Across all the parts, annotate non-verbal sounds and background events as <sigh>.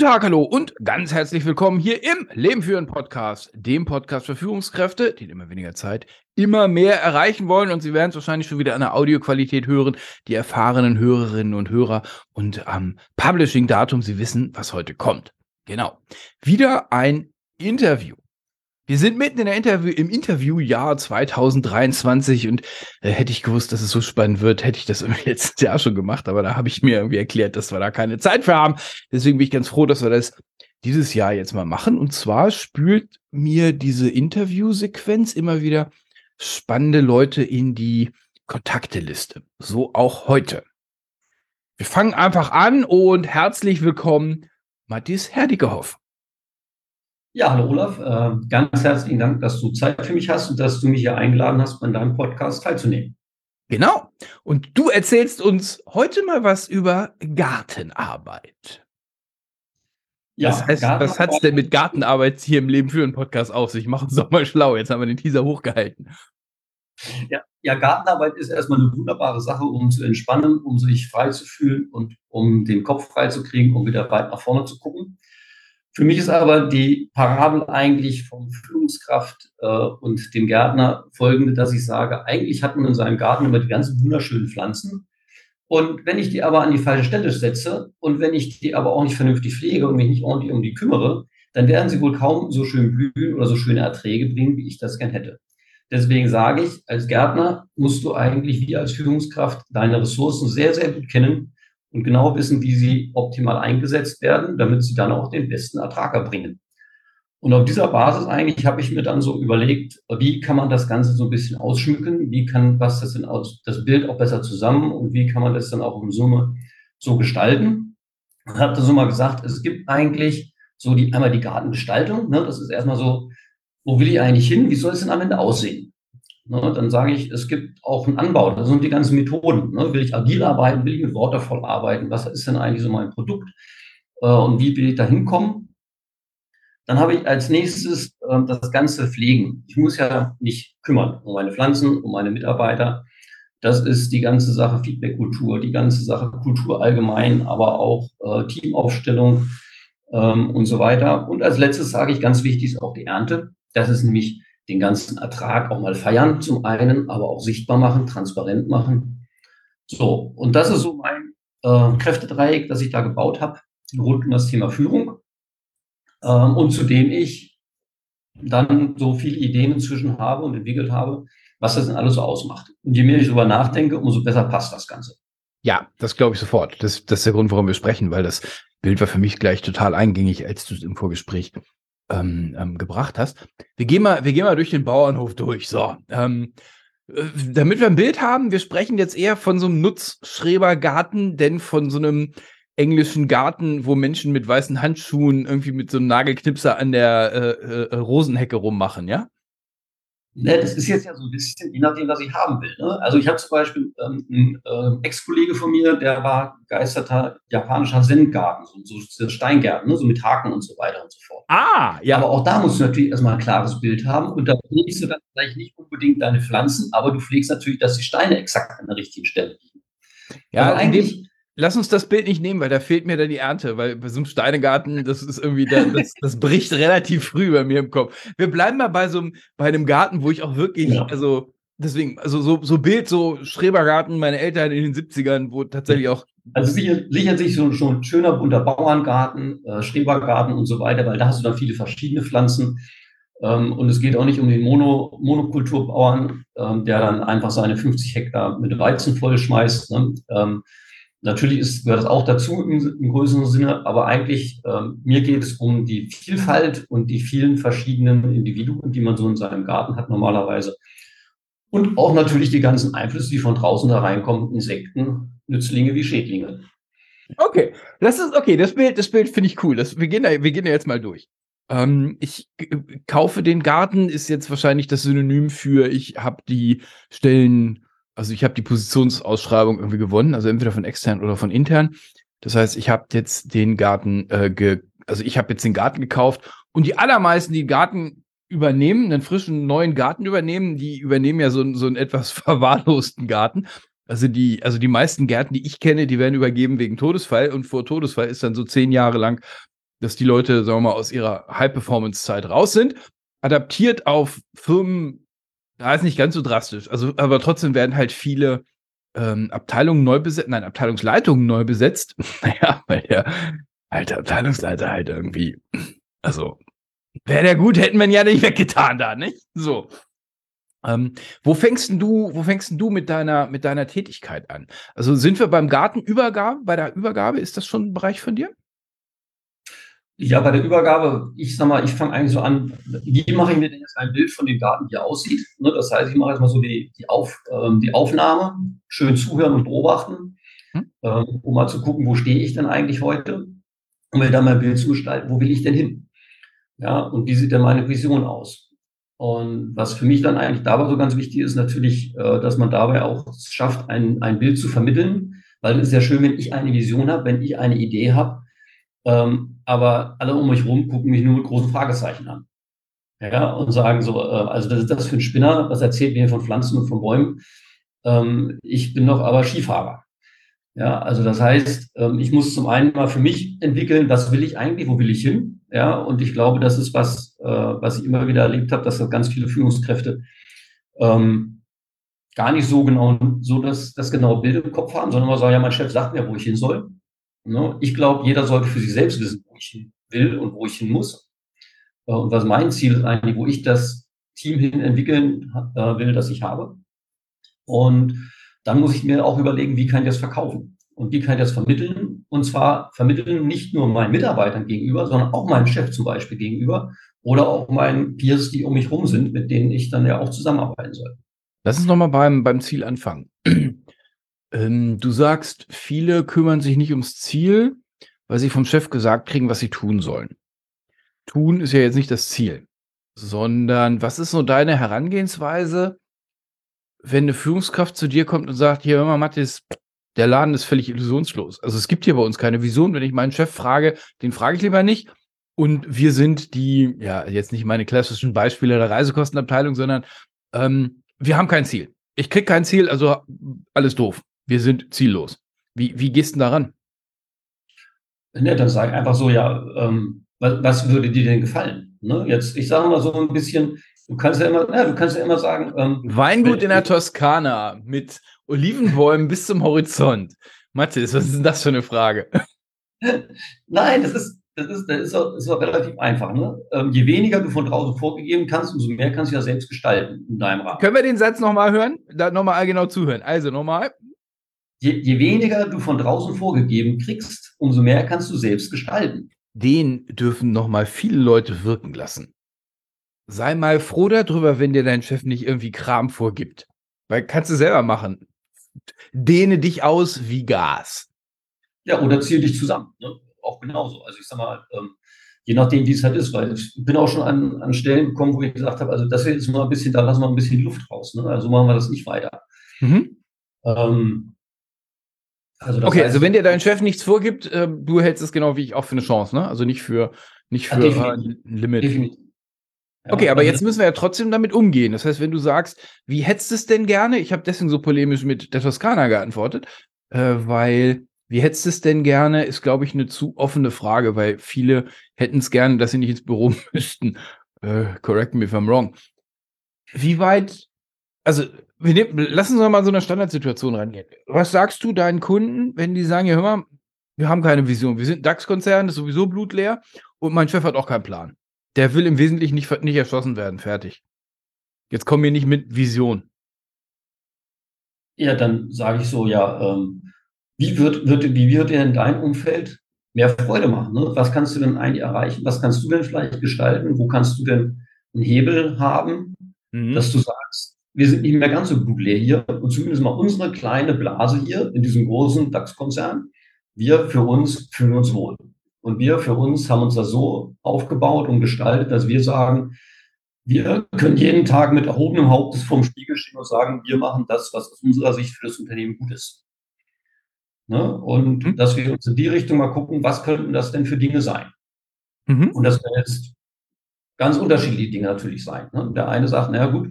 Guten Tag, hallo und ganz herzlich willkommen hier im Leben führen Podcast, dem Podcast für Führungskräfte, die in immer weniger Zeit immer mehr erreichen wollen und Sie werden es wahrscheinlich schon wieder an der Audioqualität hören, die erfahrenen Hörerinnen und Hörer und am Publishing-Datum, Sie wissen, was heute kommt. Genau. Wieder ein Interview. Wir sind mitten in der Interview, im Interviewjahr 2023 und äh, hätte ich gewusst, dass es so spannend wird, hätte ich das <laughs> im letzten Jahr schon gemacht, aber da habe ich mir irgendwie erklärt, dass wir da keine Zeit für haben. Deswegen bin ich ganz froh, dass wir das dieses Jahr jetzt mal machen. Und zwar spült mir diese Interviewsequenz immer wieder spannende Leute in die Kontakteliste. So auch heute. Wir fangen einfach an und herzlich willkommen, Matthias Herdigehoff. Ja, hallo Olaf. Äh, ganz herzlichen Dank, dass du Zeit für mich hast und dass du mich hier eingeladen hast, an deinem Podcast teilzunehmen. Genau. Und du erzählst uns heute mal was über Gartenarbeit. Ja, was, heißt, was hat es denn mit Gartenarbeit hier im Leben für einen Podcast auf sich? Mach uns doch mal schlau. Jetzt haben wir den Teaser hochgehalten. Ja, ja, Gartenarbeit ist erstmal eine wunderbare Sache, um zu entspannen, um sich frei zu fühlen und um den Kopf frei zu kriegen, um wieder weit nach vorne zu gucken. Für mich ist aber die Parabel eigentlich vom Führungskraft äh, und dem Gärtner folgende, dass ich sage, eigentlich hat man in seinem Garten immer die ganzen wunderschönen Pflanzen. Und wenn ich die aber an die falsche Stelle setze und wenn ich die aber auch nicht vernünftig pflege und mich nicht ordentlich um die kümmere, dann werden sie wohl kaum so schön blühen oder so schöne Erträge bringen, wie ich das gern hätte. Deswegen sage ich, als Gärtner musst du eigentlich wie als Führungskraft deine Ressourcen sehr, sehr gut kennen und genau wissen, wie sie optimal eingesetzt werden, damit sie dann auch den besten Ertrag erbringen. Und auf dieser Basis eigentlich habe ich mir dann so überlegt, wie kann man das Ganze so ein bisschen ausschmücken, wie kann was das denn aus, das Bild auch besser zusammen und wie kann man das dann auch in Summe so gestalten. Ich habe da so mal gesagt, es gibt eigentlich so die, einmal die Gartengestaltung, ne, das ist erstmal so, wo will ich eigentlich hin, wie soll es denn am Ende aussehen? Ne, dann sage ich, es gibt auch einen Anbau. Das sind die ganzen Methoden. Ne? Will ich agil arbeiten? Will ich mit Waterfall arbeiten? Was ist denn eigentlich so mein Produkt? Äh, und wie will ich da hinkommen? Dann habe ich als nächstes äh, das ganze Pflegen. Ich muss ja mich kümmern um meine Pflanzen, um meine Mitarbeiter. Das ist die ganze Sache Feedback-Kultur, die ganze Sache Kultur allgemein, aber auch äh, Teamaufstellung ähm, und so weiter. Und als letztes sage ich, ganz wichtig ist auch die Ernte. Das ist nämlich den ganzen Ertrag auch mal feiern zum einen, aber auch sichtbar machen, transparent machen. So, und das ist so mein äh, Kräftedreieck, das ich da gebaut habe, rund um das Thema Führung. Ähm, und zu dem ich dann so viele Ideen inzwischen habe und entwickelt habe, was das denn alles so ausmacht. Und je mehr ich darüber nachdenke, umso besser passt das Ganze. Ja, das glaube ich sofort. Das, das ist der Grund, warum wir sprechen, weil das Bild war für mich gleich total eingängig, als du es im Vorgespräch ähm, ähm, gebracht hast. Wir gehen, mal, wir gehen mal durch den Bauernhof durch. So, ähm, äh, damit wir ein Bild haben, wir sprechen jetzt eher von so einem Nutzschrebergarten, denn von so einem englischen Garten, wo Menschen mit weißen Handschuhen irgendwie mit so einem Nagelknipser an der äh, äh, Rosenhecke rummachen, ja? Ne, das ist jetzt ja so ein bisschen, je nachdem, was ich haben will. Ne? Also ich habe zum Beispiel ähm, einen äh, Ex-Kollege von mir, der war begeisterter japanischer Zen-Garten, so, so Steingärten, ne? so mit Haken und so weiter und so fort. Ah, ja. Aber auch da musst du natürlich erstmal ein klares Bild haben und da pflegst du dann vielleicht nicht unbedingt deine Pflanzen, aber du pflegst natürlich, dass die Steine exakt an der richtigen Stelle liegen. Ja, also eigentlich Lass uns das Bild nicht nehmen, weil da fehlt mir dann die Ernte, weil bei so einem Steinegarten, das ist irgendwie, das, das bricht relativ früh bei mir im Kopf. Wir bleiben mal bei so einem, bei einem Garten, wo ich auch wirklich, ja. also deswegen, also so, so Bild, so Schrebergarten, meine Eltern in den 70ern, wo tatsächlich auch. Also sicher, sichert sich so schon ein schöner bunter Bauerngarten, äh, Schrebergarten und so weiter, weil da hast du dann viele verschiedene Pflanzen. Ähm, und es geht auch nicht um den Mono, Monokulturbauern, ähm, der dann einfach seine 50 Hektar mit Weizen vollschmeißt. Ne? Ähm, Natürlich ist, gehört das auch dazu im, im größeren Sinne, aber eigentlich, ähm, mir geht es um die Vielfalt und die vielen verschiedenen Individuen, die man so in seinem Garten hat normalerweise. Und auch natürlich die ganzen Einflüsse, die von draußen da reinkommen, Insekten, Nützlinge wie Schädlinge. Okay, das ist okay. Das Bild, das Bild finde ich cool. Das, wir gehen da, wir gehen da jetzt mal durch. Ähm, ich kaufe den Garten, ist jetzt wahrscheinlich das Synonym für, ich habe die Stellen, also ich habe die Positionsausschreibung irgendwie gewonnen, also entweder von extern oder von intern. Das heißt, ich habe jetzt den Garten, äh, ge also ich habe jetzt den Garten gekauft und die allermeisten, die den Garten übernehmen, einen frischen neuen Garten übernehmen, die übernehmen ja so, so einen etwas <laughs> verwahrlosten Garten. Also die, also die meisten Gärten, die ich kenne, die werden übergeben wegen Todesfall und vor Todesfall ist dann so zehn Jahre lang dass die Leute, sagen wir mal, aus ihrer High-Performance-Zeit raus sind. Adaptiert auf Firmen, da ist nicht ganz so drastisch. Also, aber trotzdem werden halt viele ähm, Abteilungen neu besetzt, nein, Abteilungsleitungen neu besetzt. <laughs> naja, weil der alte Abteilungsleiter halt irgendwie, also, wäre der gut, hätten wir ihn ja nicht weggetan da, nicht? So. Ähm, wo fängst du, wo fängst du mit deiner, mit deiner Tätigkeit an? Also sind wir beim Gartenübergabe, bei der Übergabe, ist das schon ein Bereich von dir? Ja, bei der Übergabe, ich sag mal, ich fange eigentlich so an, wie mache ich mir denn jetzt ein Bild von dem Garten, wie er aussieht? Ne, das heißt, ich mache jetzt mal so die, die, Auf, ähm, die Aufnahme, schön zuhören und beobachten, hm? ähm, um mal zu gucken, wo stehe ich denn eigentlich heute? Um mir dann mein Bild zu gestalten, wo will ich denn hin? Ja, und wie sieht denn meine Vision aus? Und was für mich dann eigentlich dabei so ganz wichtig ist, natürlich, äh, dass man dabei auch schafft, ein, ein Bild zu vermitteln, weil es ist ja schön, wenn ich eine Vision habe, wenn ich eine Idee habe, ähm, aber alle um mich rum gucken mich nur mit großen Fragezeichen an. Ja, und sagen so, äh, also das ist das für ein Spinner, was erzählt mir von Pflanzen und von Bäumen. Ähm, ich bin doch aber Skifahrer. Ja, also das heißt, ähm, ich muss zum einen mal für mich entwickeln, was will ich eigentlich, wo will ich hin? Ja, und ich glaube, das ist was, äh, was ich immer wieder erlebt habe, dass das ganz viele Führungskräfte ähm, gar nicht so genau, so das, das genaue Bild im Kopf haben, sondern immer sagen, ja, mein Chef sagt mir, wo ich hin soll. Ne? Ich glaube, jeder sollte für sich selbst wissen, wo ich hin will und wo ich hin muss. Äh, und was mein Ziel ist eigentlich, wo ich das Team hin entwickeln äh, will, das ich habe. Und dann muss ich mir auch überlegen, wie kann ich das verkaufen? Und wie kann ich das vermitteln? Und zwar vermitteln nicht nur meinen Mitarbeitern gegenüber, sondern auch meinem Chef zum Beispiel gegenüber oder auch meinen Peers, die um mich rum sind, mit denen ich dann ja auch zusammenarbeiten soll. Lass uns nochmal beim, beim Ziel anfangen. Ähm, du sagst, viele kümmern sich nicht ums Ziel, weil sie vom Chef gesagt kriegen, was sie tun sollen. Tun ist ja jetzt nicht das Ziel, sondern was ist so deine Herangehensweise, wenn eine Führungskraft zu dir kommt und sagt, hier, hör mal, Mathis, der Laden ist völlig illusionslos. Also es gibt hier bei uns keine Vision. Wenn ich meinen Chef frage, den frage ich lieber nicht. Und wir sind die, ja, jetzt nicht meine klassischen Beispiele der Reisekostenabteilung, sondern ähm, wir haben kein Ziel. Ich krieg kein Ziel, also alles doof wir sind ziellos. Wie, wie gehst du daran? Ne, dann sag einfach so, ja, ähm, was, was, würde dir denn gefallen? Ne? Jetzt, ich sage mal so ein bisschen, du kannst ja immer, ja, du kannst ja immer sagen. Ähm, Weingut in der Toskana mit Olivenbäumen bis zum Horizont. Mathis, was ist denn das für eine Frage? <laughs> Nein, das ist, das ist, das ist, auch, das ist auch relativ einfach. Ne? Ähm, je weniger du von draußen vorgegeben kannst, umso mehr kannst du ja selbst gestalten in deinem Rahmen. Können wir den Satz nochmal hören? Da nochmal genau zuhören. Also nochmal je, je weniger du von draußen vorgegeben kriegst, umso mehr kannst du selbst gestalten. Den dürfen noch mal viele Leute wirken lassen. Sei mal froh darüber, wenn dir dein Chef nicht irgendwie Kram vorgibt. Weil kannst du selber machen. Dehne dich aus wie Gas. Ja, oder zieh dich zusammen. Ne? Auch genauso. Also ich sag mal, ähm, je nachdem, wie es halt ist, weil ich bin auch schon an, an Stellen gekommen, wo ich gesagt habe, also das ist mal ein bisschen, da lassen wir ein bisschen Luft raus. Ne? Also machen wir das nicht weiter. Mhm. Ähm, also okay, also wenn dir dein Chef nichts vorgibt, äh, du hältst es genau wie ich auch für eine Chance, ne? Also nicht für, nicht für ja, ein Limit. Definitiv. Ja, okay, aber also jetzt müssen wir ja trotzdem damit umgehen. Das heißt, wenn du sagst, wie hättest du es denn gerne? Ich habe deswegen so polemisch mit der Toskana geantwortet, äh, weil wie hättest du es denn gerne, ist, glaube ich, eine zu offene Frage, weil viele hätten es gerne, dass sie nicht ins Büro <laughs> müssten. Äh, correct me if I'm wrong. Wie weit, also wir nehmen, lassen uns mal so eine Standardsituation rangehen. Was sagst du deinen Kunden, wenn die sagen, ja, hör mal, wir haben keine Vision, wir sind DAX-Konzern, das ist sowieso blutleer und mein Chef hat auch keinen Plan. Der will im Wesentlichen nicht, nicht erschossen werden, fertig. Jetzt kommen wir nicht mit Vision. Ja, dann sage ich so, ja, ähm, wie wird, wird, wie wird dir in deinem Umfeld mehr Freude machen? Ne? Was kannst du denn eigentlich erreichen? Was kannst du denn vielleicht gestalten? Wo kannst du denn einen Hebel haben, mhm. dass du sagst, wir sind nicht mehr ganz so blutleer hier und zumindest mal unsere kleine Blase hier in diesem großen DAX-Konzern, wir für uns fühlen uns wohl. Und wir für uns haben uns das so aufgebaut und gestaltet, dass wir sagen, wir können jeden Tag mit erhobenem Hauptes vorm Spiegel stehen und sagen, wir machen das, was aus unserer Sicht für das Unternehmen gut ist. Ne? Und mhm. dass wir uns in die Richtung mal gucken, was könnten das denn für Dinge sein? Mhm. Und das können jetzt ganz unterschiedliche Dinge natürlich sein. Ne? Der eine sagt, naja gut,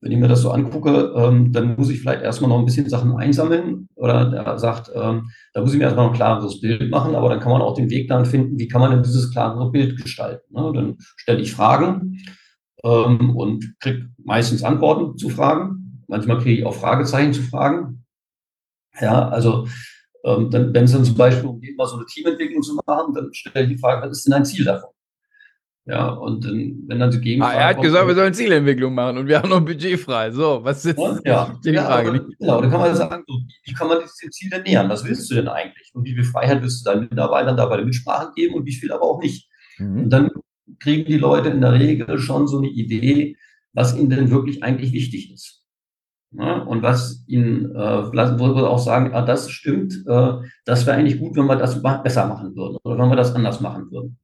wenn ich mir das so angucke, ähm, dann muss ich vielleicht erstmal noch ein bisschen Sachen einsammeln. Oder der sagt, ähm, da muss ich mir erstmal ein klareres Bild machen, aber dann kann man auch den Weg dann finden, wie kann man denn dieses klarere Bild gestalten. Ne? Dann stelle ich Fragen ähm, und kriege meistens Antworten zu Fragen. Manchmal kriege ich auch Fragezeichen zu Fragen. Ja, also ähm, dann, wenn es dann zum Beispiel um geht, mal so eine Teamentwicklung zu machen, dann stelle ich die Frage, was ist denn ein Ziel davon? Ja, und dann, wenn dann die Gegenfrage. Ah, er hat gesagt, wir sollen Zielentwicklung machen und wir haben noch ein Budget frei. So, was ist ja, ja, die ja, Frage? Aber, genau, dann kann man sagen, so, wie kann man dem Ziel denn nähern? Was willst du denn eigentlich? Und wie viel Freiheit willst du deinen Mitarbeitern da bei der Mitsprache geben und wie viel aber auch nicht? Mhm. Und dann kriegen die Leute in der Regel schon so eine Idee, was ihnen denn wirklich eigentlich wichtig ist. Ja, und was ihnen, äh, wo wir auch sagen, ah, das stimmt, äh, das wäre eigentlich gut, wenn wir das besser machen würden oder wenn wir das anders machen würden.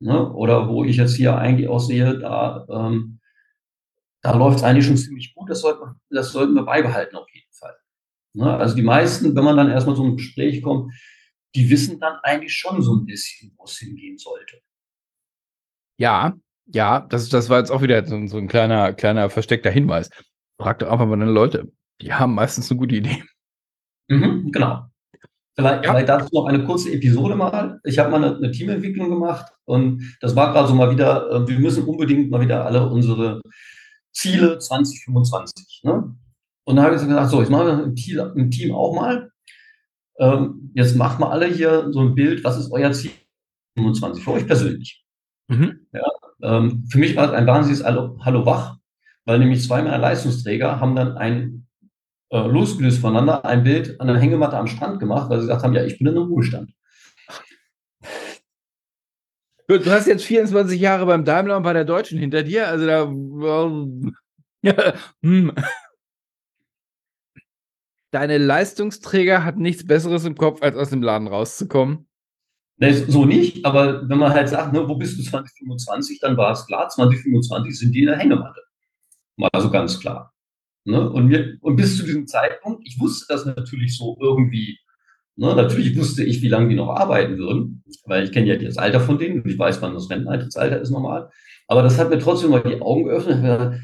Ne? Oder wo ich jetzt hier eigentlich auch sehe, da, ähm, da läuft es eigentlich schon ziemlich gut, das, sollte, das sollten wir beibehalten auf jeden Fall. Ne? Also die meisten, wenn man dann erstmal so ein Gespräch kommt, die wissen dann eigentlich schon so ein bisschen, wo es hingehen sollte. Ja, ja, das, das war jetzt auch wieder so, so ein kleiner, kleiner versteckter Hinweis. Frag doch einfach mal deine Leute. Die haben meistens eine gute Idee. Mhm, genau. Vielleicht, ja. vielleicht dazu noch eine kurze Episode mal. Ich habe mal eine, eine, Teamentwicklung gemacht und das war gerade so mal wieder, äh, wir müssen unbedingt mal wieder alle unsere Ziele 2025. Ne? Und da habe ich gesagt, so, machen wir im Team, im Team auch mal. Ähm, jetzt macht mal alle hier so ein Bild, was ist euer Ziel 25 für euch persönlich? Mhm. Ja, ähm, für mich war es ein wahnsinniges Hallo, Hallo Wach, weil nämlich zwei meiner Leistungsträger haben dann ein äh, losgelöst voneinander ein Bild an der Hängematte am Strand gemacht, weil sie gesagt haben, ja, ich bin in einem Ruhestand. Gut, du hast jetzt 24 Jahre beim Daimler und bei der Deutschen hinter dir, also da. Ja, hm. Deine Leistungsträger hat nichts Besseres im Kopf, als aus dem Laden rauszukommen. Ne, so nicht, aber wenn man halt sagt, ne, wo bist du 2025, dann war es klar, 2025 sind die in der Hängematte. Mal so ganz klar. Ne? Und, mir, und bis zu diesem Zeitpunkt, ich wusste das natürlich so irgendwie, ne? natürlich wusste ich, wie lange die noch arbeiten würden, weil ich kenne ja das Alter von denen und ich weiß, wann das Renteneintrittsalter ist normal. Aber das hat mir trotzdem mal die Augen geöffnet. Gedacht,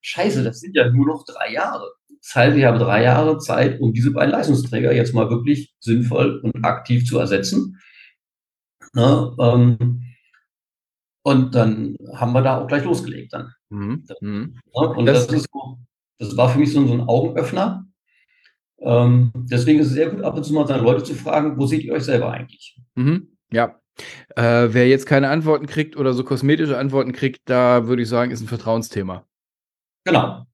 Scheiße, das sind ja nur noch drei Jahre. Das heißt, ich habe drei Jahre Zeit, um diese beiden Leistungsträger jetzt mal wirklich sinnvoll und aktiv zu ersetzen. Ne? Ähm, und dann haben wir da auch gleich losgelegt dann. Mhm. mhm. Ja, und das, das, ist so, das war für mich so, so ein Augenöffner. Ähm, deswegen ist es sehr gut, ab und zu mal seine Leute zu fragen, wo seht ihr euch selber eigentlich? Mhm. Ja. Äh, wer jetzt keine Antworten kriegt oder so kosmetische Antworten kriegt, da würde ich sagen, ist ein Vertrauensthema. Genau.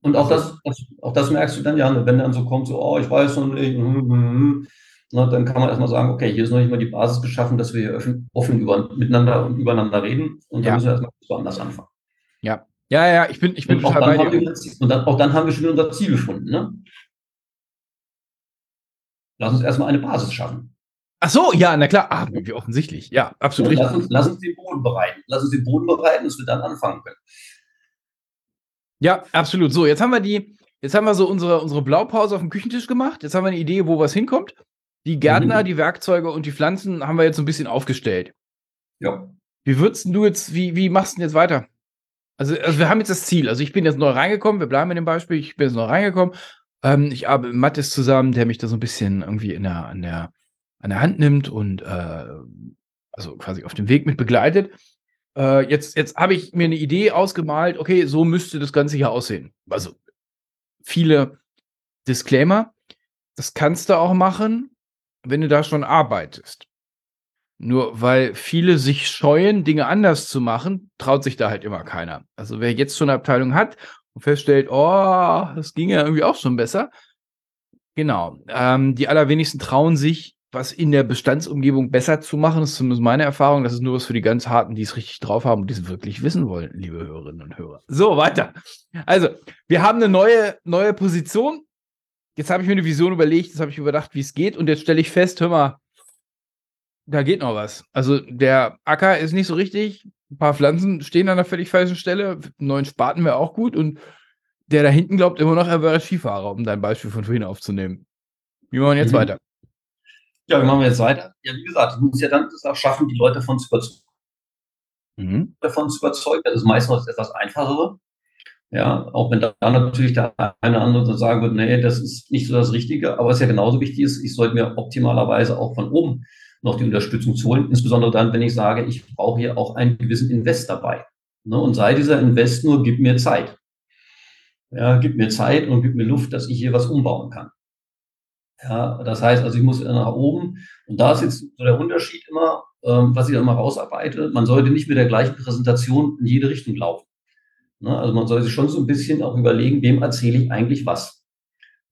Und auch das, das, auch das merkst du dann ja, wenn dann so kommt, so, oh, ich weiß noch nicht, mm, mm, mm, na, dann kann man erstmal sagen, okay, hier ist noch nicht mal die Basis geschaffen, dass wir hier offen, offen über, miteinander und übereinander reden. Und dann ja. müssen wir erstmal woanders anfangen. Ja. Ja, ja, ich bin, ich bin total bei dir. Und dann, auch dann haben wir schon unser Ziel gefunden. Ne? Lass uns erstmal eine Basis schaffen. Ach so, ja, na klar. Ah, wie offensichtlich. Ja, absolut ja, lass, uns, lass uns den Boden bereiten. Lass uns den Boden bereiten, dass wir dann anfangen können. Ja, absolut. So, jetzt haben wir die, jetzt haben wir so unsere, unsere Blaupause auf dem Küchentisch gemacht. Jetzt haben wir eine Idee, wo was hinkommt. Die Gärtner, mhm. die Werkzeuge und die Pflanzen haben wir jetzt so ein bisschen aufgestellt. Ja. Wie würdest du jetzt, wie, wie machst du denn jetzt weiter? Also, also, wir haben jetzt das Ziel. Also ich bin jetzt neu reingekommen, wir bleiben in dem Beispiel, ich bin jetzt neu reingekommen. Ähm, ich arbeite mit Mattes zusammen, der mich da so ein bisschen irgendwie in der, an, der, an der Hand nimmt und äh, also quasi auf dem Weg mit begleitet. Äh, jetzt jetzt habe ich mir eine Idee ausgemalt, okay, so müsste das Ganze hier aussehen. Also viele Disclaimer. Das kannst du auch machen, wenn du da schon arbeitest. Nur weil viele sich scheuen, Dinge anders zu machen, traut sich da halt immer keiner. Also wer jetzt schon eine Abteilung hat und feststellt, oh, das ging ja irgendwie auch schon besser. Genau. Ähm, die allerwenigsten trauen sich, was in der Bestandsumgebung besser zu machen. Das ist zumindest meine Erfahrung. Das ist nur was für die ganz Harten, die es richtig drauf haben und die es wirklich wissen wollen, liebe Hörerinnen und Hörer. So, weiter. Also, wir haben eine neue, neue Position jetzt habe ich mir eine Vision überlegt, jetzt habe ich überdacht, wie es geht und jetzt stelle ich fest, hör mal, da geht noch was. Also der Acker ist nicht so richtig. Ein paar Pflanzen stehen an der völlig falschen Stelle. Einen neuen Spaten wäre auch gut. Und der da hinten glaubt immer noch, er wäre Skifahrer, um dein Beispiel von vorhin aufzunehmen. Wie machen wir jetzt mhm. weiter? Ja, wie machen wir jetzt weiter? Ja, wie gesagt, ich muss ja dann das auch schaffen, die Leute davon zu überzeugen. Mhm. Davon zu überzeugen. Das ist meistens etwas einfachere. Ja, auch wenn da natürlich der eine oder andere sagen wird, nee, das ist nicht so das Richtige, aber was ja genauso wichtig ist, ich sollte mir optimalerweise auch von oben noch die Unterstützung zu holen, insbesondere dann, wenn ich sage, ich brauche hier auch einen gewissen Invest dabei. Ne? Und sei dieser Invest nur, gib mir Zeit. Ja, gib mir Zeit und gib mir Luft, dass ich hier was umbauen kann. Ja, das heißt also, ich muss nach oben. Und da ist jetzt so der Unterschied immer, ähm, was ich da immer rausarbeite. Man sollte nicht mit der gleichen Präsentation in jede Richtung laufen. Ne? Also man sollte sich schon so ein bisschen auch überlegen, wem erzähle ich eigentlich was.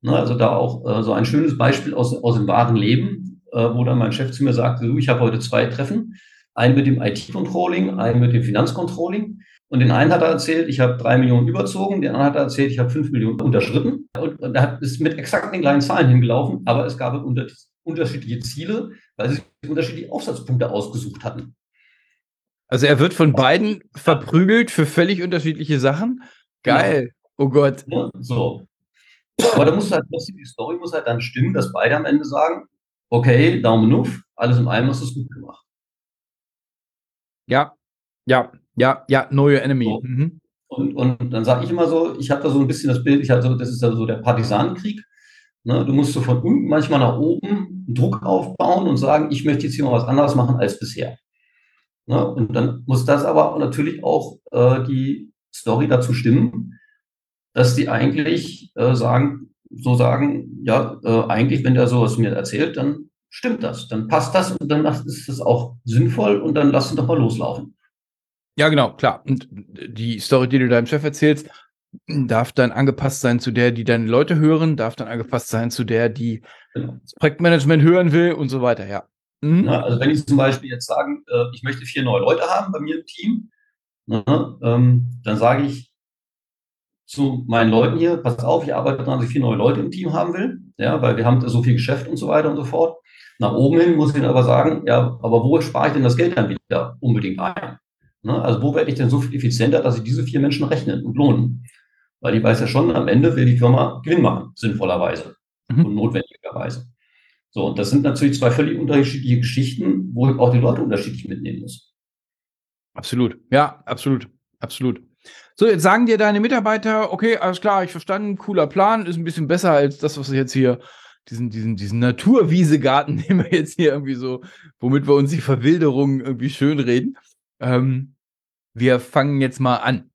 Ne? Also da auch äh, so ein schönes Beispiel aus, aus dem wahren Leben, wo dann mein Chef zu mir sagte, du, ich habe heute zwei Treffen. Einen mit dem IT-Controlling, einen mit dem Finanzcontrolling. Und den einen hat er erzählt, ich habe drei Millionen überzogen, den anderen hat er erzählt, ich habe fünf Millionen unterschritten. Und, und er ist mit exakt den gleichen Zahlen hingelaufen, aber es gab unter, unterschiedliche Ziele, weil sie unterschiedliche Aufsatzpunkte ausgesucht hatten. Also er wird von beiden verprügelt für völlig unterschiedliche Sachen. Geil. Ja. Oh Gott. Ja, so. Aber da muss halt die Story muss halt dann stimmen, dass beide am Ende sagen, okay, Daumen auf, alles in allem hast du es gut gemacht. Ja, ja, ja, ja, know your enemy. So. Mhm. Und, und dann sage ich immer so, ich habe da so ein bisschen das Bild, ich hatte, das ist ja so der Partisanenkrieg. Ne? Du musst so von unten manchmal nach oben Druck aufbauen und sagen, ich möchte jetzt hier mal was anderes machen als bisher. Ne? Und dann muss das aber natürlich auch äh, die Story dazu stimmen, dass die eigentlich äh, sagen, so sagen, ja, äh, eigentlich, wenn der sowas mir erzählt, dann stimmt das, dann passt das und dann ist das auch sinnvoll und dann lass ihn doch mal loslaufen. Ja, genau, klar. Und die Story, die du deinem Chef erzählst, darf dann angepasst sein zu der, die deine Leute hören, darf dann angepasst sein zu der, die genau. das Projektmanagement hören will und so weiter, ja. Mhm. Na, also wenn ich zum Beispiel jetzt sage, äh, ich möchte vier neue Leute haben bei mir im Team, na, ne, ähm, dann sage ich zu meinen Leuten hier, pass auf, ich arbeite daran, dass ich vier neue Leute im Team haben will, ja, weil wir haben so viel Geschäft und so weiter und so fort. Nach oben hin muss ich dann aber sagen, ja, aber wo spare ich denn das Geld dann wieder unbedingt ein? Ne? Also wo werde ich denn so viel effizienter, dass ich diese vier Menschen rechnen und lohnen? Weil ich weiß ja schon, am Ende will die Firma Gewinn machen, sinnvollerweise mhm. und notwendigerweise. So, und das sind natürlich zwei völlig unterschiedliche Geschichten, wo ich auch die Leute unterschiedlich mitnehmen muss. Absolut. Ja, absolut. Absolut. So, jetzt sagen dir deine Mitarbeiter, okay, alles klar, ich verstanden, cooler Plan, ist ein bisschen besser als das, was ich jetzt hier, diesen, diesen, diesen Naturwiesegarten, <laughs> den wir jetzt hier irgendwie so, womit wir uns die Verwilderung irgendwie schön reden. Ähm, wir fangen jetzt mal an.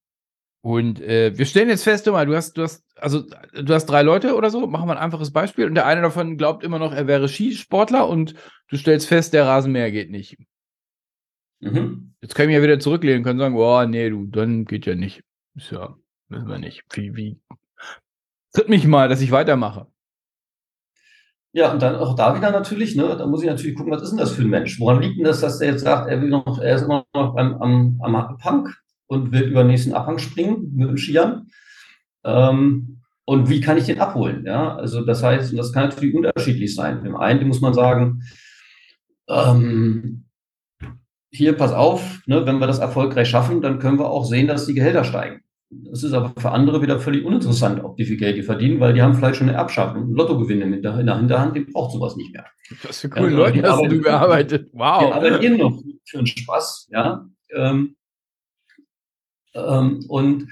Und äh, wir stellen jetzt fest, mal, du hast, du hast, also du hast drei Leute oder so, machen wir ein einfaches Beispiel. Und der eine davon glaubt immer noch, er wäre Skisportler und du stellst fest, der Rasenmäher geht nicht. Mhm. Jetzt kann ich mich ja wieder zurücklehnen und kann sagen, oh, nee, du, dann geht ja nicht. Ja, müssen wir nicht. Wie, wie? Tritt mich mal, dass ich weitermache. Ja, und dann auch da wieder natürlich, ne, da muss ich natürlich gucken, was ist denn das für ein Mensch? Woran liegt denn das, dass der jetzt sagt, er will noch, er ist immer noch beim, am, am Abhang und will über den nächsten Abhang springen mit dem Skiern? Ähm, und wie kann ich den abholen? Ja, also das heißt, und das kann natürlich unterschiedlich sein. Im einen muss man sagen, ähm, hier, pass auf, ne, wenn wir das erfolgreich schaffen, dann können wir auch sehen, dass die Gehälter steigen. Das ist aber für andere wieder völlig uninteressant, ob die viel Geld die verdienen, weil die haben vielleicht schon eine Erbschaft und Lottogewinne in der, Hinterhand, die braucht sowas nicht mehr. Was für coole ja, Leute hast arbeiten, du gearbeitet. Wow. Die arbeiten noch für einen Spaß, ja. Ähm, ähm, und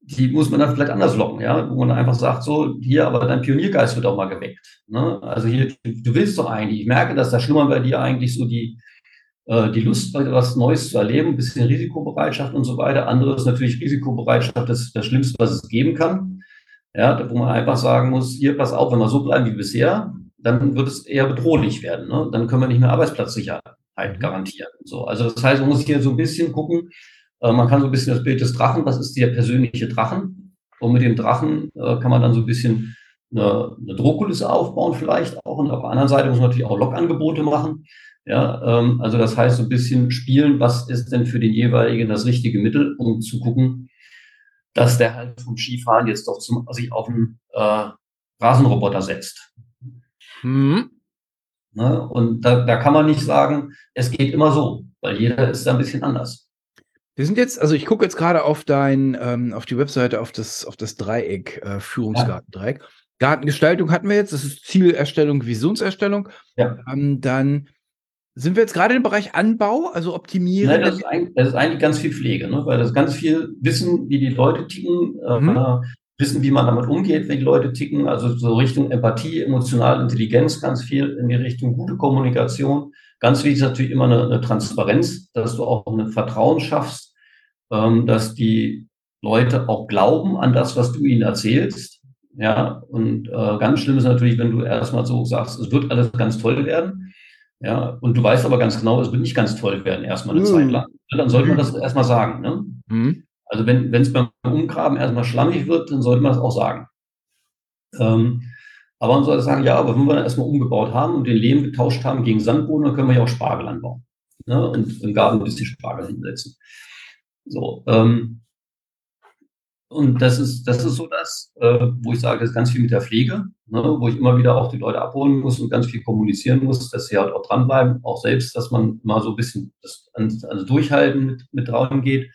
die muss man dann vielleicht anders locken, ja, wo man einfach sagt, so, hier, aber dein Pioniergeist wird auch mal geweckt. Ne? Also hier, du, du willst doch eigentlich, ich merke, dass da schlimmer bei dir eigentlich so die, die Lust, etwas Neues zu erleben, ein bisschen Risikobereitschaft und so weiter. Anderes natürlich Risikobereitschaft, das ist das Schlimmste, was es geben kann. Ja, wo man einfach sagen muss, hier, pass auf, wenn wir so bleiben wie bisher, dann wird es eher bedrohlich werden. Ne? Dann können wir nicht mehr Arbeitsplatzsicherheit mhm. garantieren. So, also das heißt, man muss hier so ein bisschen gucken, äh, man kann so ein bisschen das Bild des Drachen, was ist der persönliche Drachen? Und mit dem Drachen äh, kann man dann so ein bisschen eine, eine Drohkulisse aufbauen vielleicht auch. Und auf der anderen Seite muss man natürlich auch Logangebote machen. Ja, ähm, also das heißt, so ein bisschen spielen, was ist denn für den jeweiligen das richtige Mittel, um zu gucken, dass der halt vom Skifahren jetzt doch zum, sich auf einen äh, Rasenroboter setzt. Hm. Ne? Und da, da kann man nicht sagen, es geht immer so, weil jeder ist da ein bisschen anders. Wir sind jetzt, also ich gucke jetzt gerade auf dein, ähm, auf die Webseite, auf das, auf das Dreieck, äh, Führungsgartendreieck. Ja. Gartengestaltung hatten wir jetzt, das ist Zielerstellung, Visionserstellung. Ja. Ähm, dann sind wir jetzt gerade im Bereich Anbau, also optimieren? Nein, das, ist eigentlich, das ist eigentlich ganz viel Pflege, ne? weil das ganz viel Wissen, wie die Leute ticken, äh, mhm. äh, wissen, wie man damit umgeht, wenn die Leute ticken, also so Richtung Empathie, emotionale Intelligenz, ganz viel in die Richtung gute Kommunikation. Ganz wichtig ist natürlich immer eine, eine Transparenz, dass du auch ein Vertrauen schaffst, ähm, dass die Leute auch glauben an das, was du ihnen erzählst. Ja, und äh, ganz schlimm ist natürlich, wenn du erstmal so sagst, es wird alles ganz toll werden. Ja, und du weißt aber ganz genau, es wird nicht ganz toll werden, erstmal eine mhm. Zeit lang. Dann sollte man das erstmal sagen. Ne? Mhm. Also wenn es beim Umgraben erstmal schlammig wird, dann sollte man das auch sagen. Ähm, aber man sollte sagen, ja, aber wenn wir dann erstmal umgebaut haben und den Lehm getauscht haben gegen Sandboden, dann können wir ja auch Spargel anbauen. Ne? Und im Garten ein bisschen Spargel hinsetzen. So, ähm, und das ist, das ist so das, äh, wo ich sage, das ist ganz viel mit der Pflege, ne, wo ich immer wieder auch die Leute abholen muss und ganz viel kommunizieren muss, dass sie halt auch dranbleiben, auch selbst, dass man mal so ein bisschen das also Durchhalten mit, mit dran geht.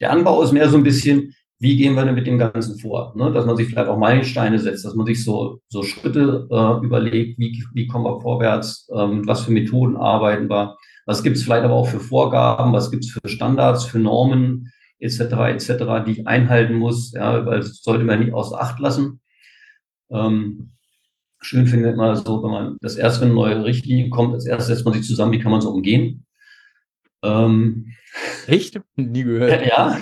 Der Anbau ist mehr so ein bisschen, wie gehen wir denn mit dem Ganzen vor? Ne? Dass man sich vielleicht auch Meilensteine setzt, dass man sich so, so Schritte äh, überlegt, wie, wie kommen wir vorwärts, ähm, was für Methoden arbeiten wir, was gibt es vielleicht aber auch für Vorgaben, was gibt es für Standards, für Normen, etc. etc., die ich einhalten muss, ja, weil das sollte man nicht außer Acht lassen. Ähm, schön finde ich immer so, wenn man das erste, wenn eine neue Richtlinie kommt, als erstes setzt man sich zusammen, wie kann man so umgehen. Ähm, <laughs> Echt? Nie gehört. Ja,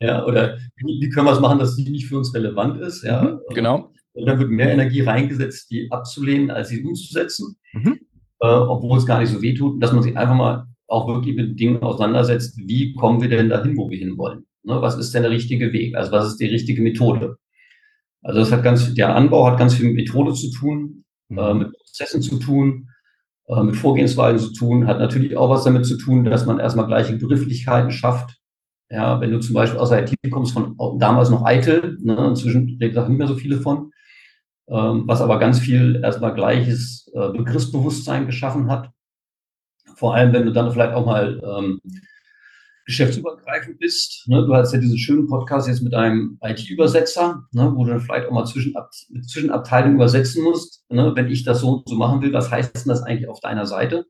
ja oder wie, wie können wir es machen, dass die nicht für uns relevant ist, ja. Mhm, genau. Und dann wird mehr Energie reingesetzt, die abzulehnen, als sie umzusetzen, mhm. äh, obwohl es gar nicht so weh tut, dass man sich einfach mal auch wirklich mit Dingen auseinandersetzt, wie kommen wir denn dahin, wo wir hinwollen? Ne, was ist denn der richtige Weg? Also was ist die richtige Methode? Also das hat ganz, der Anbau hat ganz viel mit Methode zu tun, mhm. äh, mit Prozessen zu tun, äh, mit Vorgehensweisen zu tun, hat natürlich auch was damit zu tun, dass man erstmal gleiche Begrifflichkeiten schafft. Ja, wenn du zum Beispiel aus der IT kommst, von damals noch ITIL, ne, inzwischen redet da nicht mehr so viele von, ähm, was aber ganz viel erstmal gleiches äh, Begriffsbewusstsein geschaffen hat. Vor allem, wenn du dann vielleicht auch mal ähm, geschäftsübergreifend bist. Ne? Du hast ja diesen schönen Podcast jetzt mit einem IT-Übersetzer, ne? wo du dann vielleicht auch mal zwischen, Ab zwischen Abteilungen übersetzen musst. Ne? Wenn ich das so und so machen will, was heißt denn das eigentlich auf deiner Seite?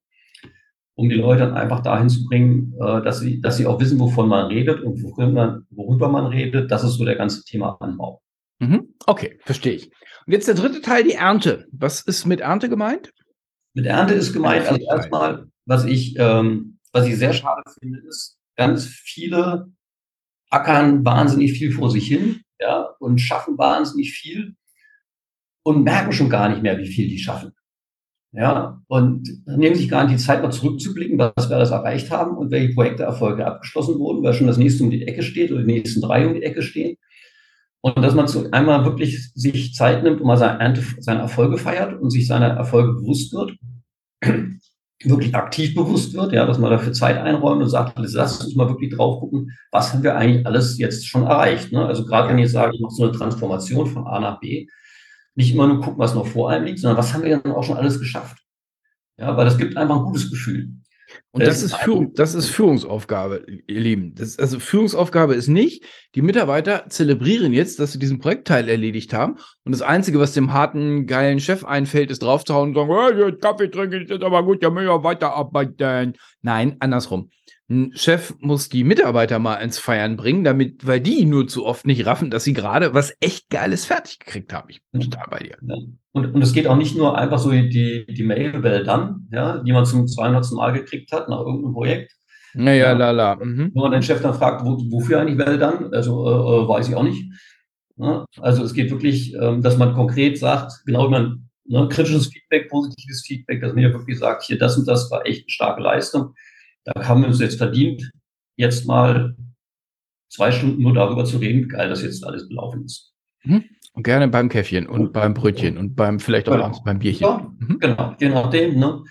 Um die Leute dann einfach dahin zu bringen, äh, dass, sie, dass sie auch wissen, wovon man redet und worüber, worüber man redet. Das ist so der ganze Thema Anbau. Mhm. Okay, verstehe ich. Und jetzt der dritte Teil, die Ernte. Was ist mit Ernte gemeint? Mit Ernte ist gemeint, also erstmal was ich, ähm, was ich sehr schade finde, ist, ganz viele ackern wahnsinnig viel vor sich hin, ja, und schaffen wahnsinnig viel und merken schon gar nicht mehr, wie viel die schaffen. Ja, und nehmen sich gar nicht die Zeit, mal zurückzublicken, was wir alles erreicht haben und welche Projekte Erfolge abgeschlossen wurden, weil schon das nächste um die Ecke steht oder die nächsten drei um die Ecke stehen. Und dass man zu einmal wirklich sich Zeit nimmt und mal seine, Erfolge feiert und sich seiner Erfolge bewusst wird wirklich aktiv bewusst wird, ja, dass man dafür Zeit einräumt und sagt, lass uns mal wirklich drauf gucken, was haben wir eigentlich alles jetzt schon erreicht. Ne? Also gerade wenn ich sage, ich mache so eine Transformation von A nach B, nicht immer nur gucken, was noch vor einem liegt, sondern was haben wir dann auch schon alles geschafft. Ja, weil das gibt einfach ein gutes Gefühl. Und das, ist, Führung, das ist Führungsaufgabe, ihr Lieben. Das, also Führungsaufgabe ist nicht, die Mitarbeiter zelebrieren jetzt, dass sie diesen Projektteil erledigt haben. Und das Einzige, was dem harten, geilen Chef einfällt, ist draufzuhauen und sagen, oh, Kaffee trinken ist aber gut, ja, müssen wir weiterarbeiten. Nein, andersrum. Ein Chef muss die Mitarbeiter mal ins Feiern bringen, damit, weil die nur zu oft nicht raffen, dass sie gerade was echt Geiles fertig gekriegt haben. Ich bin total bei dir. Und, und es geht auch nicht nur einfach so die, die Mail-Welt an, ja, die man zum 200. Mal gekriegt hat nach irgendeinem Projekt. Naja, ja, lala. Mhm. Wenn man den Chef dann fragt, wo, wofür eigentlich Welt dann, also äh, äh, weiß ich auch nicht. Ja, also es geht wirklich, ähm, dass man konkret sagt, genau wie man ne, kritisches Feedback, positives Feedback, dass man ja wirklich sagt, hier das und das war echt eine starke Leistung da haben wir uns jetzt verdient, jetzt mal zwei Stunden nur darüber zu reden, wie geil das jetzt alles gelaufen ist. Mhm. Und gerne beim Käffchen und beim Brötchen und beim vielleicht auch genau. beim Bierchen. Ja, mhm. Genau, je nachdem. Ne?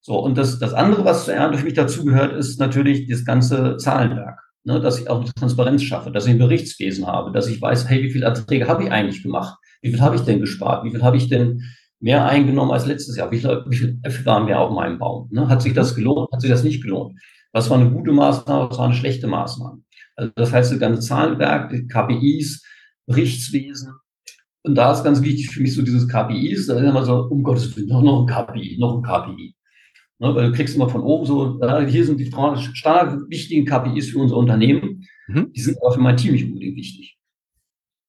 So, und das, das andere, was Ernte für mich dazugehört, ist natürlich das ganze Zahlenwerk. Ne? Dass ich auch eine Transparenz schaffe, dass ich ein Berichtswesen habe, dass ich weiß, hey, wie viele Erträge habe ich eigentlich gemacht? Wie viel habe ich denn gespart? Wie viel habe ich denn mehr eingenommen als letztes Jahr. Wie viel, wie viel Äpfel waren wir auf meinem Baum? Ne? Hat sich das gelohnt? Hat sich das nicht gelohnt? Was war eine gute Maßnahme? Was war eine schlechte Maßnahme? Also das heißt, das ganze Zahlenwerk, die KPIs, Berichtswesen. Und da ist ganz wichtig für mich so dieses KPIs. Da ist immer so, um Gottes Willen, noch, noch ein KPI, noch ein KPI. Ne, weil du kriegst immer von oben so, hier sind die standard wichtigen KPIs für unser Unternehmen. Mhm. Die sind aber für mein Team nicht unbedingt wichtig.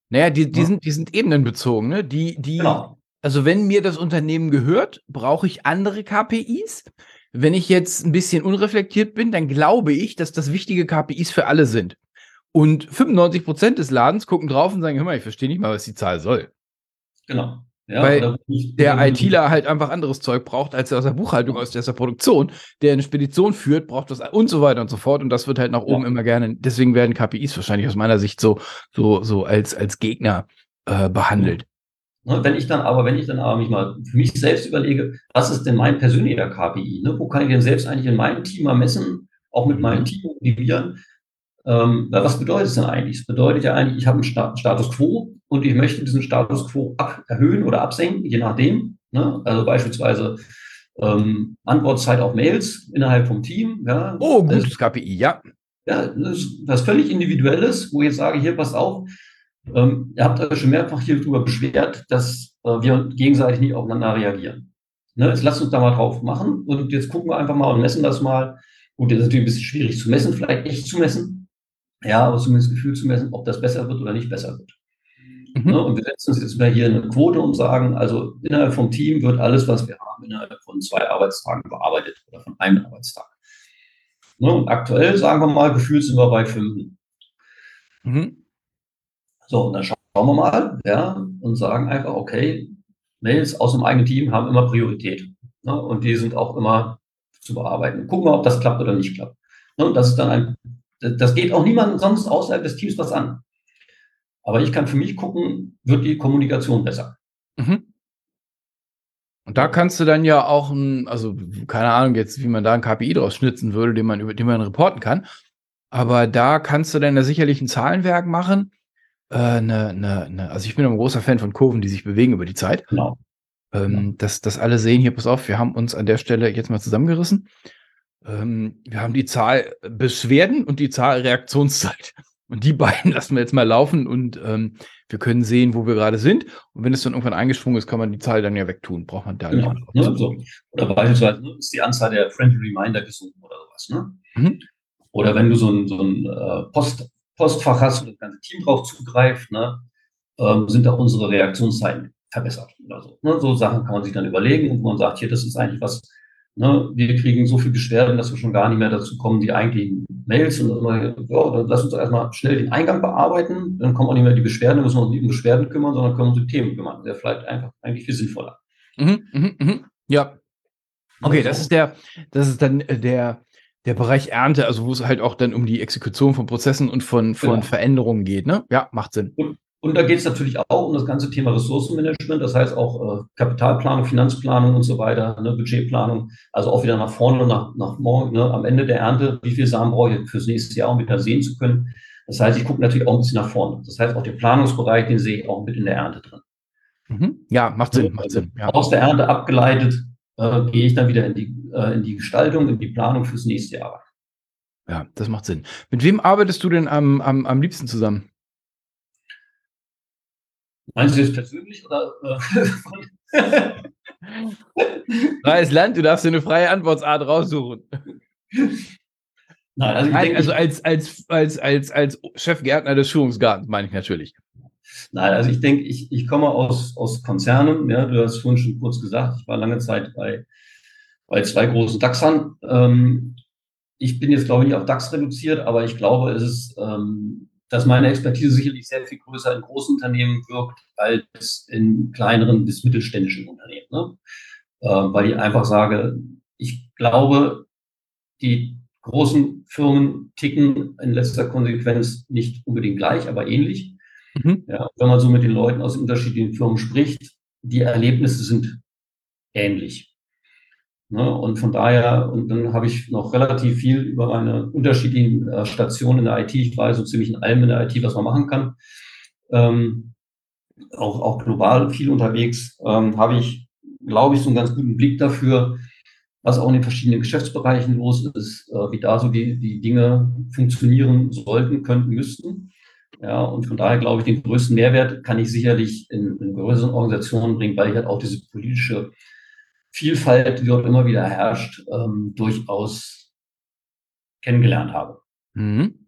Naja, die, die, ja. sind, die sind ebenenbezogen. Ne? Die, die, genau. Also wenn mir das Unternehmen gehört, brauche ich andere KPIs. Wenn ich jetzt ein bisschen unreflektiert bin, dann glaube ich, dass das wichtige KPIs für alle sind. Und 95 Prozent des Ladens gucken drauf und sagen, hör mal, ich verstehe nicht mal, was die Zahl soll. Genau. Ja, Weil der ITler halt einfach anderes Zeug braucht, als er aus der Buchhaltung, aus der Produktion, der eine Spedition führt, braucht das und so weiter und so fort. Und das wird halt nach oben ja. immer gerne, deswegen werden KPIs wahrscheinlich aus meiner Sicht so, so, so als, als Gegner äh, behandelt. Ne, wenn ich dann aber, wenn ich dann aber mich mal für mich selbst überlege, was ist denn mein persönlicher KPI? Ne? Wo kann ich denn selbst eigentlich in meinem Team mal messen, auch mit meinem Team motivieren? Ähm, was bedeutet es denn eigentlich? Es bedeutet ja eigentlich, ich habe einen Status quo und ich möchte diesen Status quo erhöhen oder absenken, je nachdem. Ne? Also beispielsweise ähm, Antwortzeit auf Mails innerhalb vom Team. Ja? Oh, gutes also, KPI, ja. Ja, das ist was völlig Individuelles, wo ich jetzt sage, hier, passt auf, ähm, ihr habt euch schon mehrfach hier drüber beschwert, dass äh, wir gegenseitig nicht aufeinander reagieren. Ne, jetzt lasst uns da mal drauf machen und jetzt gucken wir einfach mal und messen das mal. Gut, das ist natürlich ein bisschen schwierig zu messen, vielleicht echt zu messen. Ja, aber zumindest Gefühl zu messen, ob das besser wird oder nicht besser wird. Mhm. Ne, und wir setzen uns jetzt mal hier eine Quote und sagen, also innerhalb vom Team wird alles, was wir haben, innerhalb von zwei Arbeitstagen bearbeitet oder von einem Arbeitstag. Ne, und aktuell, sagen wir mal, gefühlt sind wir bei fünf. Mhm. So, und dann schauen wir mal, ja, und sagen einfach, okay, Mails aus dem eigenen Team haben immer Priorität. Ne, und die sind auch immer zu bearbeiten. Gucken wir, ob das klappt oder nicht klappt. Ne, und das ist dann ein, das geht auch niemand sonst außerhalb des Teams was an. Aber ich kann für mich gucken, wird die Kommunikation besser. Mhm. Und da kannst du dann ja auch, ein, also keine Ahnung jetzt, wie man da ein KPI draus schnitzen würde, den man über den man reporten kann. Aber da kannst du dann ja sicherlich ein Zahlenwerk machen, äh, ne, ne, ne, also ich bin ein großer Fan von Kurven, die sich bewegen über die Zeit. Genau. Ähm, genau. Dass, dass alle sehen, hier, pass auf, wir haben uns an der Stelle jetzt mal zusammengerissen. Ähm, wir haben die Zahl Beschwerden und die Zahl Reaktionszeit. <laughs> Und die beiden lassen wir jetzt mal laufen und ähm, wir können sehen, wo wir gerade sind. Und wenn es dann irgendwann eingesprungen ist, kann man die Zahl dann ja wegtun. Braucht man da genau. nicht. Ne, so. Oder beispielsweise ne, ist die Anzahl der Friendly Reminder gesunken oder sowas. Ne? Mhm. Oder wenn du so ein, so ein äh, Post, Postfach hast und das ganze Team drauf zugreift, ne, ähm, sind auch unsere Reaktionszeiten verbessert oder so. Ne? So Sachen kann man sich dann überlegen und man sagt, hier, das ist eigentlich was, ne, wir kriegen so viel Beschwerden, dass wir schon gar nicht mehr dazu kommen, die eigentlichen Mails und immer, ja, dann lass uns erstmal schnell den Eingang bearbeiten, dann kommen auch nicht mehr die Beschwerden, dann müssen wir uns nicht um Beschwerden kümmern, sondern können uns um Themen kümmern. Der vielleicht einfach eigentlich viel sinnvoller. Mhm, mh, mh. Ja. Okay, das ist der, das ist dann äh, der, der Bereich Ernte, also wo es halt auch dann um die Exekution von Prozessen und von, von genau. Veränderungen geht, ne? Ja, macht Sinn. Und, und da geht es natürlich auch um das ganze Thema Ressourcenmanagement, das heißt auch äh, Kapitalplanung, Finanzplanung und so weiter, ne, Budgetplanung, also auch wieder nach vorne, nach, nach morgen, ne, am Ende der Ernte, wie viel Samen brauche ich fürs nächste Jahr, um wieder sehen zu können. Das heißt, ich gucke natürlich auch ein bisschen nach vorne. Das heißt, auch den Planungsbereich, den sehe ich auch mit in der Ernte drin. Mhm. Ja, macht Sinn, macht Sinn. Ja. Aus der Ernte abgeleitet äh, gehe ich dann wieder in die, äh, in die Gestaltung, in die Planung fürs nächste Jahr. Ja, das macht Sinn. Mit wem arbeitest du denn am, am, am liebsten zusammen? Meinst du jetzt persönlich oder? <laughs> Freies Land, du darfst dir eine freie Antwortart raussuchen. Nein, also, Nein, denke, also als, als, als, als, als Chefgärtner des Schulungsgartens meine ich natürlich. Nein, also ich denke, ich, ich komme aus, aus Konzernen. Ja, du hast vorhin schon kurz gesagt, ich war lange Zeit bei, bei zwei großen DAXern. Ähm, ich bin jetzt, glaube ich, nicht auf DAX reduziert, aber ich glaube, es ist, ähm, dass meine Expertise sicherlich sehr viel größer in großen Unternehmen wirkt als in kleineren bis mittelständischen Unternehmen. Ne? Äh, weil ich einfach sage, ich glaube, die großen Firmen ticken in letzter Konsequenz nicht unbedingt gleich, aber ähnlich. Mhm. Ja, wenn man so mit den Leuten aus unterschiedlichen Firmen spricht, die Erlebnisse sind ähnlich. Ne? Und von daher, und dann habe ich noch relativ viel über meine unterschiedlichen äh, Stationen in der IT. Ich weiß so ziemlich in allem in der IT, was man machen kann. Ähm, auch, auch global viel unterwegs, ähm, habe ich glaube ich, so einen ganz guten Blick dafür, was auch in den verschiedenen Geschäftsbereichen los ist, äh, wie da so die, die Dinge funktionieren sollten, könnten, müssten. Ja, und von daher glaube ich, den größten Mehrwert kann ich sicherlich in, in größeren Organisationen bringen, weil ich halt auch diese politische Vielfalt, die dort immer wieder herrscht, ähm, durchaus kennengelernt habe. Mhm.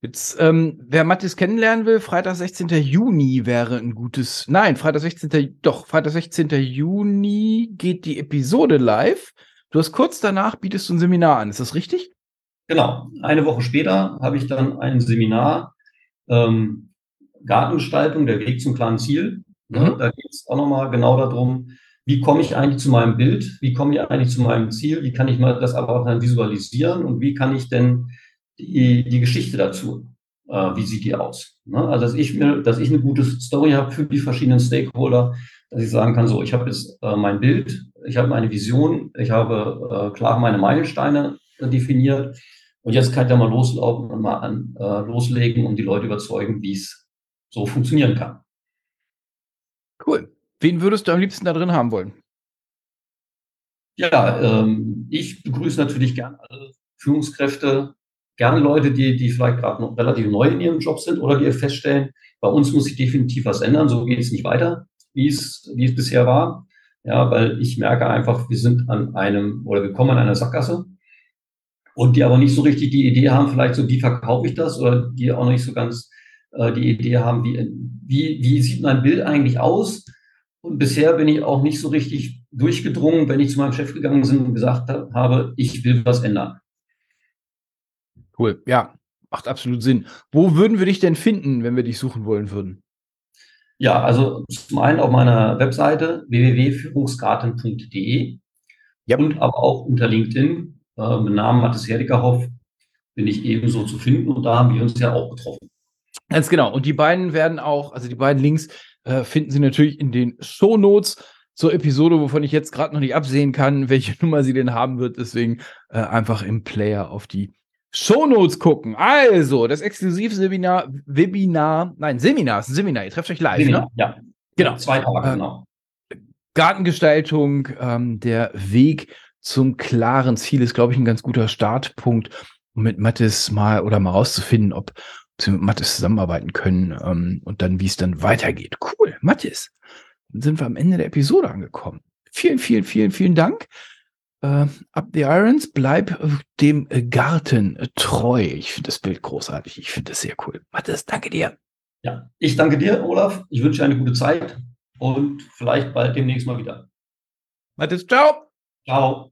Jetzt, ähm, wer Mathis kennenlernen will, Freitag 16. Juni wäre ein gutes. Nein, Freitag 16. Doch, Freitag 16. Juni geht die Episode live. Du hast kurz danach bietest du ein Seminar an, ist das richtig? Genau. Eine Woche später habe ich dann ein Seminar ähm, Gartengestaltung, der Weg zum klaren Ziel. Mhm. Da geht es auch nochmal genau darum, wie komme ich eigentlich zu meinem Bild, wie komme ich eigentlich zu meinem Ziel, wie kann ich mal das aber auch dann visualisieren und wie kann ich denn die, die Geschichte dazu, äh, wie sieht die aus? Ne? Also dass ich mir, dass ich eine gute Story habe für die verschiedenen Stakeholder, dass ich sagen kann, so, ich habe jetzt äh, mein Bild, ich habe meine Vision, ich habe äh, klar meine Meilensteine äh, definiert und jetzt kann ich da mal loslaufen und mal an, äh, loslegen und die Leute überzeugen, wie es so funktionieren kann. Cool. Wen würdest du am liebsten da drin haben wollen? Ja, ähm, ich begrüße natürlich gerne alle Führungskräfte, gerne Leute, die, die vielleicht gerade noch relativ neu in ihrem Job sind oder die feststellen, bei uns muss sich definitiv was ändern, so geht es nicht weiter wie es, wie es bisher war. Ja, weil ich merke einfach, wir sind an einem oder wir kommen an einer Sackgasse und die aber nicht so richtig die Idee haben, vielleicht so, wie verkaufe ich das oder die auch noch nicht so ganz äh, die Idee haben, wie, wie, wie sieht mein Bild eigentlich aus? Und bisher bin ich auch nicht so richtig durchgedrungen, wenn ich zu meinem Chef gegangen bin und gesagt habe, ich will was ändern. Cool, ja, macht absolut Sinn. Wo würden wir dich denn finden, wenn wir dich suchen wollen würden? Ja, also zum einen auf meiner Webseite www.führungsgarten.de yep. und aber auch unter LinkedIn äh, mit Namen Mathis Herdickerhoff bin ich ebenso zu finden und da haben wir uns ja auch getroffen. Ganz genau. Und die beiden werden auch, also die beiden Links äh, finden Sie natürlich in den Show Notes zur Episode, wovon ich jetzt gerade noch nicht absehen kann, welche <laughs> Nummer sie denn haben wird. Deswegen äh, einfach im Player auf die Shownotes gucken. Also, das Exklusivseminar, Webinar, nein, Seminar, ist ein Seminar, ihr trefft euch live, Seminar, ne? Ja. Genau. Zwei Tage, äh, genau. Gartengestaltung, ähm, der Weg zum klaren Ziel ist, glaube ich, ein ganz guter Startpunkt, um mit Mathis mal oder mal rauszufinden, ob, mit Mathis zusammenarbeiten können ähm, und dann, wie es dann weitergeht. Cool, Mathis. Dann sind wir am Ende der Episode angekommen. Vielen, vielen, vielen, vielen Dank äh, Up the Irons, bleib äh, dem Garten äh, treu. Ich finde das Bild großartig. Ich finde das sehr cool. Matthias, danke dir. Ja, ich danke dir, Olaf. Ich wünsche dir eine gute Zeit und vielleicht bald demnächst mal wieder. Matthias, ciao. Ciao.